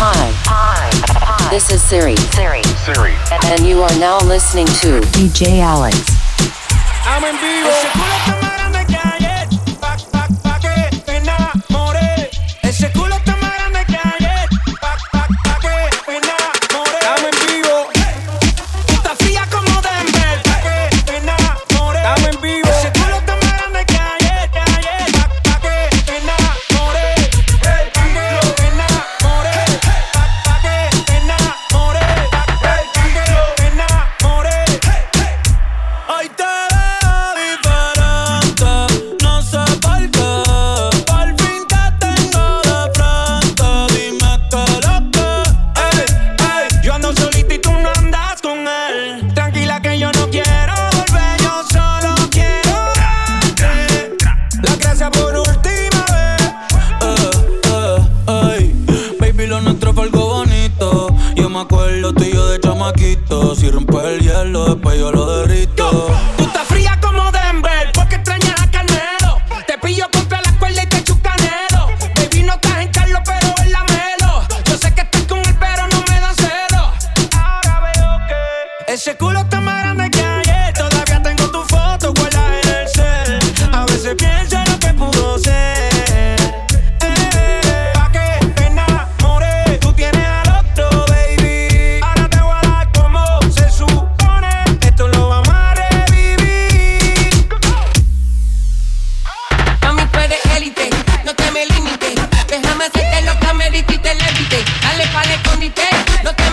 Hi. Hi. Hi. This is Siri. Siri. Siri. And you are now listening to DJ Alex. I'm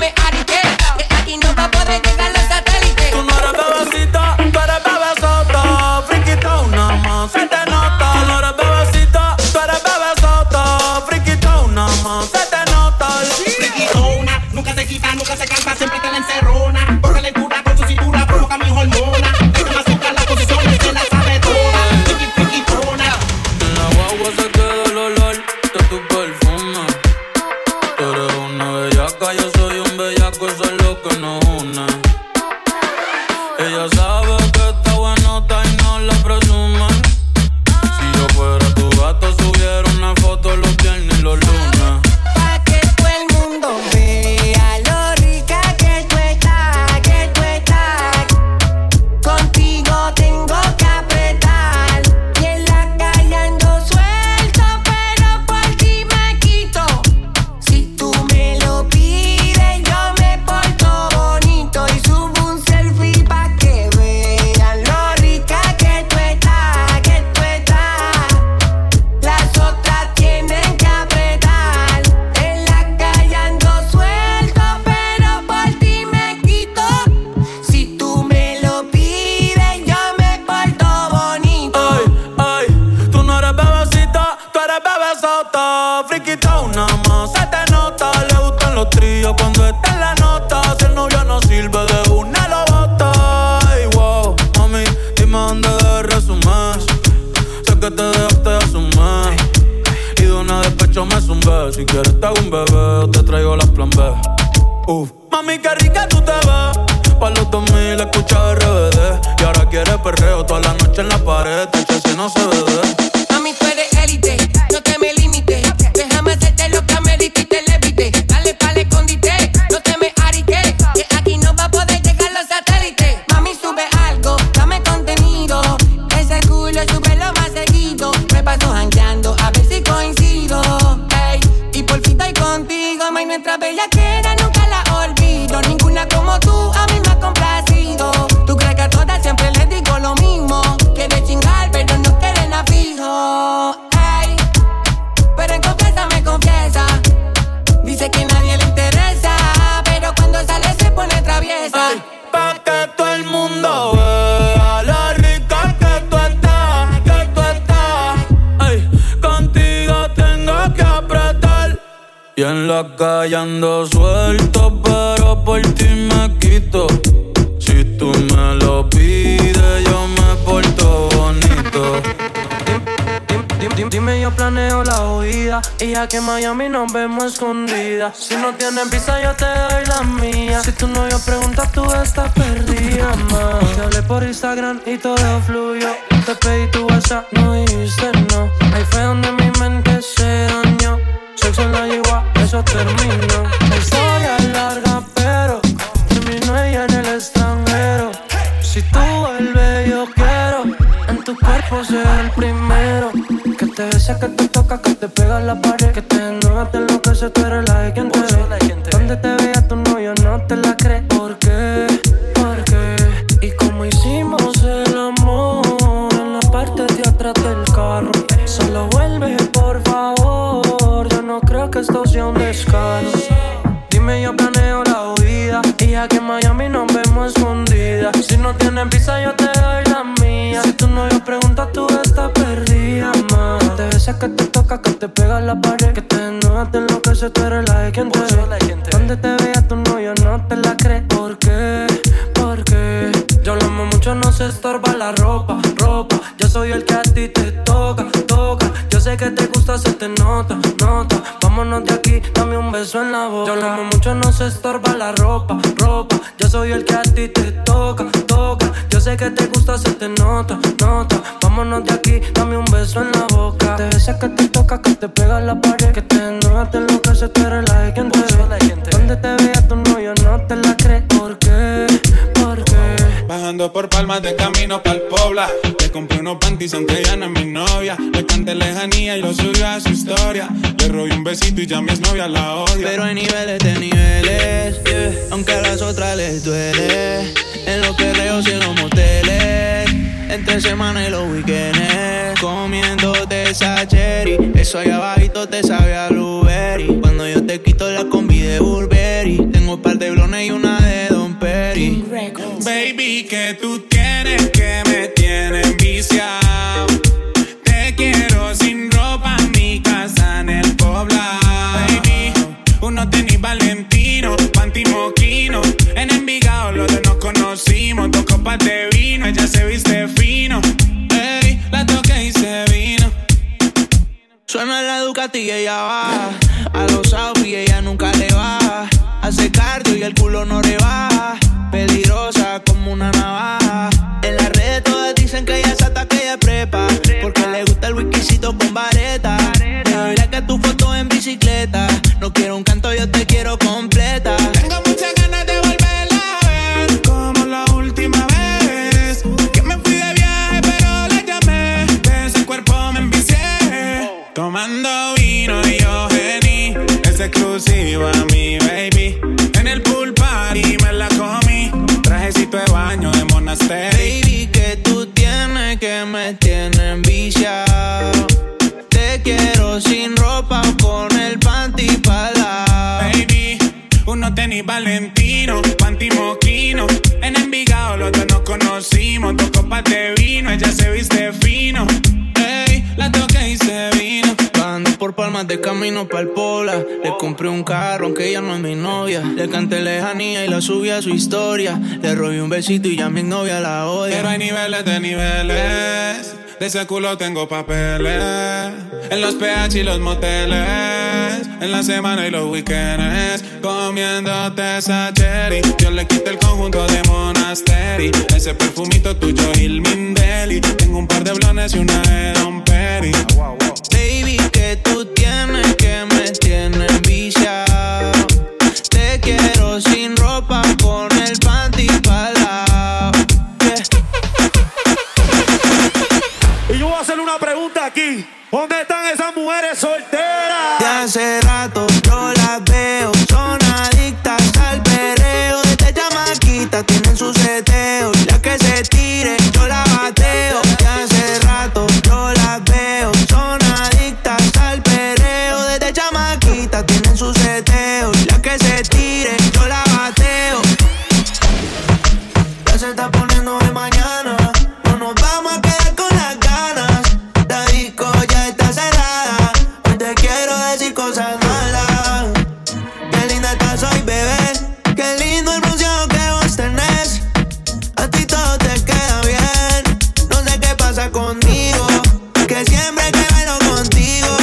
me addict. En callando suelto, pero por ti me quito. Si tú me lo pides, yo me porto bonito. Dime, yo planeo la huida. Y ya que en Miami nos vemos escondidas Si no tienes visa yo te doy la mía. Si tu novio pregunta tú estás perdida, ma. Te hablé por Instagram y todo fluyó. Te pedí tu WhatsApp, no dijiste no. Ahí fue donde termina. La historia es larga, pero terminó ella en el extranjero. Si tú vuelves, yo quiero en tu cuerpo ser el primero. Que te besa, que te toca, que te pega la pared. Que te enojas, te enloquece, tú eres la de quien. Donde te veas tu no, yo no te la crees. ¿Por qué? ¿Por qué? Y como hicimos el amor en la parte de atrás del carro. Solo vuelve, por favor. Yo no que un descaro. Dime, yo planeo la huida. Y aquí en Miami nos vemos escondidas. Si no tienen visa, yo te doy la mía. Si tu novio pregunta, tú estás perdida, ma. Te besas que te toca, que te pega la pared. Que te enoja, te enloquece, tú eres la de quien te ve. Donde te vea tu novio, no te la crees. ¿Por qué? ¿Por qué? Yo lo amo mucho, no se estorba la ropa, ropa. Yo soy el que a ti te toca, toca. Yo sé que te gusta, se te nota. Vámonos de aquí, dame un beso en la boca. Yo amo mucho, no se estorba la ropa, ropa. Yo soy el que a ti te toca, toca. Yo sé que te gusta, se te nota, nota. Vámonos de aquí, dame un beso en la boca. Te besas que te toca, que te pega la pared. Que te enoja, te enloquece, tú eres la de quien te ve. Donde te vea tu novio, no te la crees. ¿Por qué? Bajando por palmas de camino pa'l Pobla. Le compré unos panties aunque ya no es mi novia. Le canté lejanía y lo subió a su historia. Le robé un besito y ya mi novia la odia. Pero hay niveles de niveles, aunque a las otras les duele. En los perreos y en los moteles. Entre semana y los weekends. Comiéndote esa cherry. Eso allá abajito te sabe a blueberry. Cuando yo te quito la combi de Burberry. Perry. Baby, que tú tienes que me tienes viciado. Te quiero sin ropa en mi casa en el poblado. Baby, uno tenis Valentino, panty moquino. En Envigado los dos nos conocimos. Dos copas de vino, ella se viste fino. Ey, la toqué y se vino. Suena la Ducati y ella va. A los y ella nunca le va. Hace cardio y el culo no le. Le compré un carro, aunque ella no es mi novia. Le canté lejanía y la subí a su historia. Le robé un besito y ya mi novia la odia. Pero hay niveles de niveles. De ese culo tengo papeles. En los PH y los moteles. En la semana y los weekends. Comiéndote esa cherry. Yo le quité el conjunto de Monasteri. Ese perfumito tuyo, Il Mindeli. Tengo un par de blones y una de Don Perry. Que tú tienes que me tienes viciado. Te quiero sin ropa con el panty para Y yo voy a hacerle una pregunta aquí. ¿Dónde están esas mujeres solteras? De hace rato Que siempre que bailo contigo.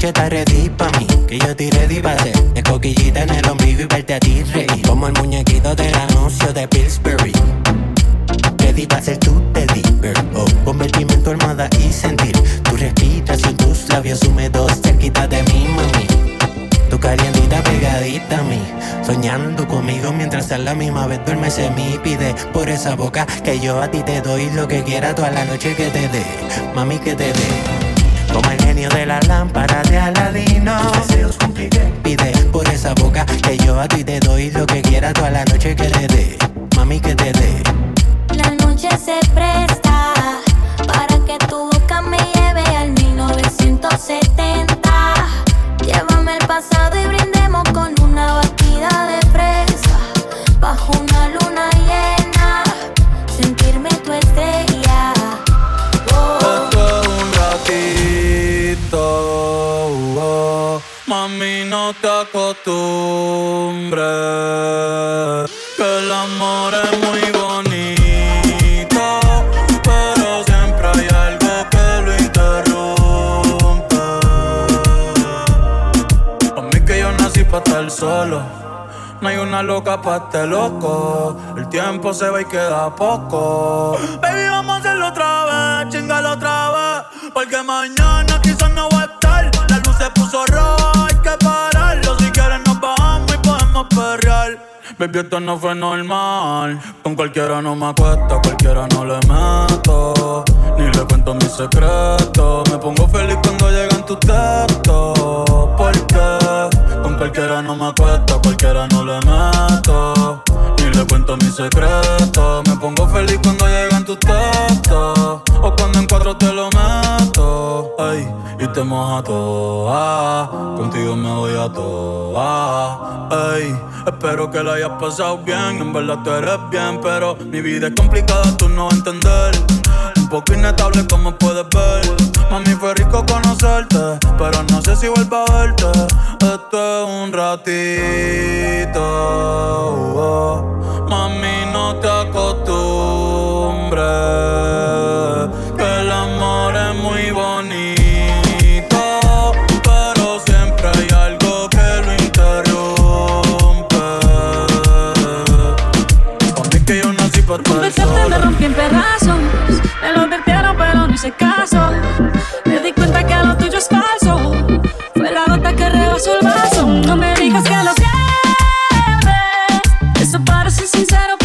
Noche está ready pa' mí. Que yo te ready pa' hacer de coquillita en el ombligo y verte a ti reír. Como el muñequito del anuncio de Pillsbury. Ready pa' ser tu bear. Oh, convertirme en tu almohada y sentir tu respiración, tus labios húmedos cerquita de mí, mami. Tu calientita pegadita a mí Soñando conmigo mientras a la misma vez duermes en mí Pide por esa boca que yo a ti te doy Lo que quiera toda la noche que te dé Mami que te dé de la lámpara de Aladino. Pide por esa boca que yo a ti te doy Lo que quiera toda la noche que te dé. Mami que te dé no te acostumbres, que el amor es muy bonito, pero siempre hay algo que lo interrumpe. A mí que yo nací para estar solo. No hay una loca pa' este loco. El tiempo se va y queda poco. Baby, vamos a hacerlo otra vez, chingalo otra vez. Porque mañana quizás no voy a estar. La luz se puso roja, hay que pararlo. Baby, esto no fue normal. Con cualquiera no me acuesto, cualquiera no le meto. Ni le cuento mis secretos. Me pongo feliz cuando llegan tus textos. Porque con cualquiera no me acuesto, cualquiera no le meto. Ni le cuento mis secretos. Me pongo feliz cuando llegan tus textos. O cuando en cuatro te lo meto. Te moja toda. Contigo me voy a toa. Ey, espero que la hayas pasado bien. En verdad tú eres bien, pero mi vida es complicada, tú no vas a entender. Un poco inestable, como puedes ver. Mami, fue rico conocerte, pero no sé si vuelvo a verte. Esto es un ratito. Mami, no te acostumbres. Me lo advirtieron, pero no hice caso. Me di cuenta que lo tuyo es falso. Fue la gota que rebasó el vaso. No me digas que lo sientes. Eso parece sincero,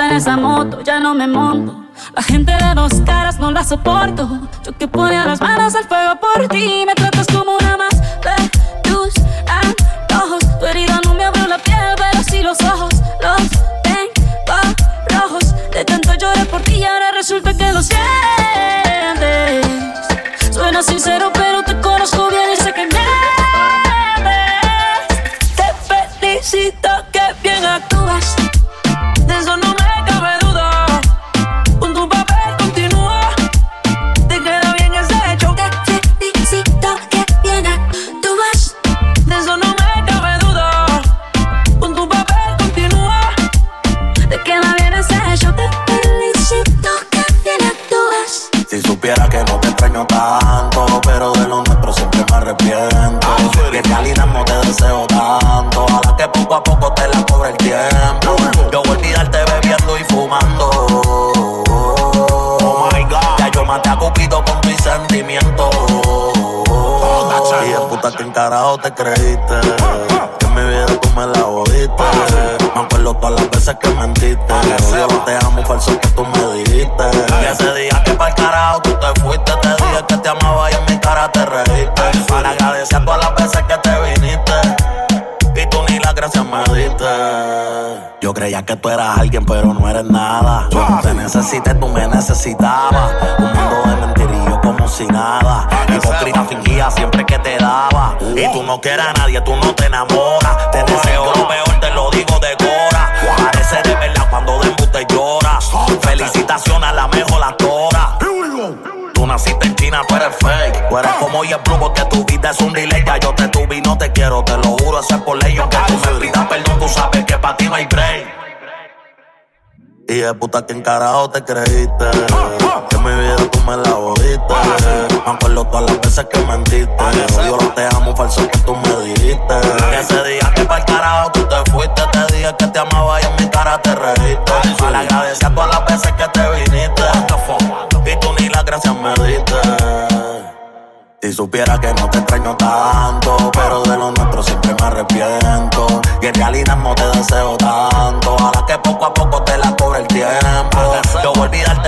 en esa moto, ya no me monto. La gente de dos caras no la soporto. Yo que ponía las manos al fuego por ti. Te creíste. Que mi vida tú me la jodiste. Me acuerdo todas las veces que mentiste. Yo te amo, falso que tú me dijiste. Y ese día que pa'l carajo tú te fuiste, te dije que te amaba y en mi cara te reíste. Para agradecer todas las veces que te viniste. Y tú ni las gracias me diste. Yo creía que tú eras alguien, pero no eres nada. Te necesité, tú me necesitabas. Un mundo de mentirillo como si nada. Hipócrita fingía siempre que te daba. Y tú no quieres a nadie, tú no te enamoras. Te deseo lo peor, te lo digo de cora. Parece de verdad cuando de te lloras. Felicitaciones a la mejor actora. Tú naciste en China, tú eres fake. Tú eres como yo Blue porque tu vida es un delay. Ya yo te tuve y no te quiero, te lo juro, eso es por ley. Aunque tú me pidas perdón, tú sabes que para ti no hay break. Y de puta que encarajo te creíste. Que en mi vida me la jodiste. Me acuerdo todas las veces que mentiste. Yo no te amo, falso que tú me dijiste. Que ese día que pa'l carajo tú te fuiste. Te dije que te amaba y en mi cara te reíste. Para agradecer todas las veces que te viniste. Y tú ni las gracias me diste. Si supiera que no te extraño tanto, pero de lo nuestro siempre me arrepiento. Y en realidad no te deseo tanto. A la que poco a poco te la cobra el tiempo. Yo voy a olvidarte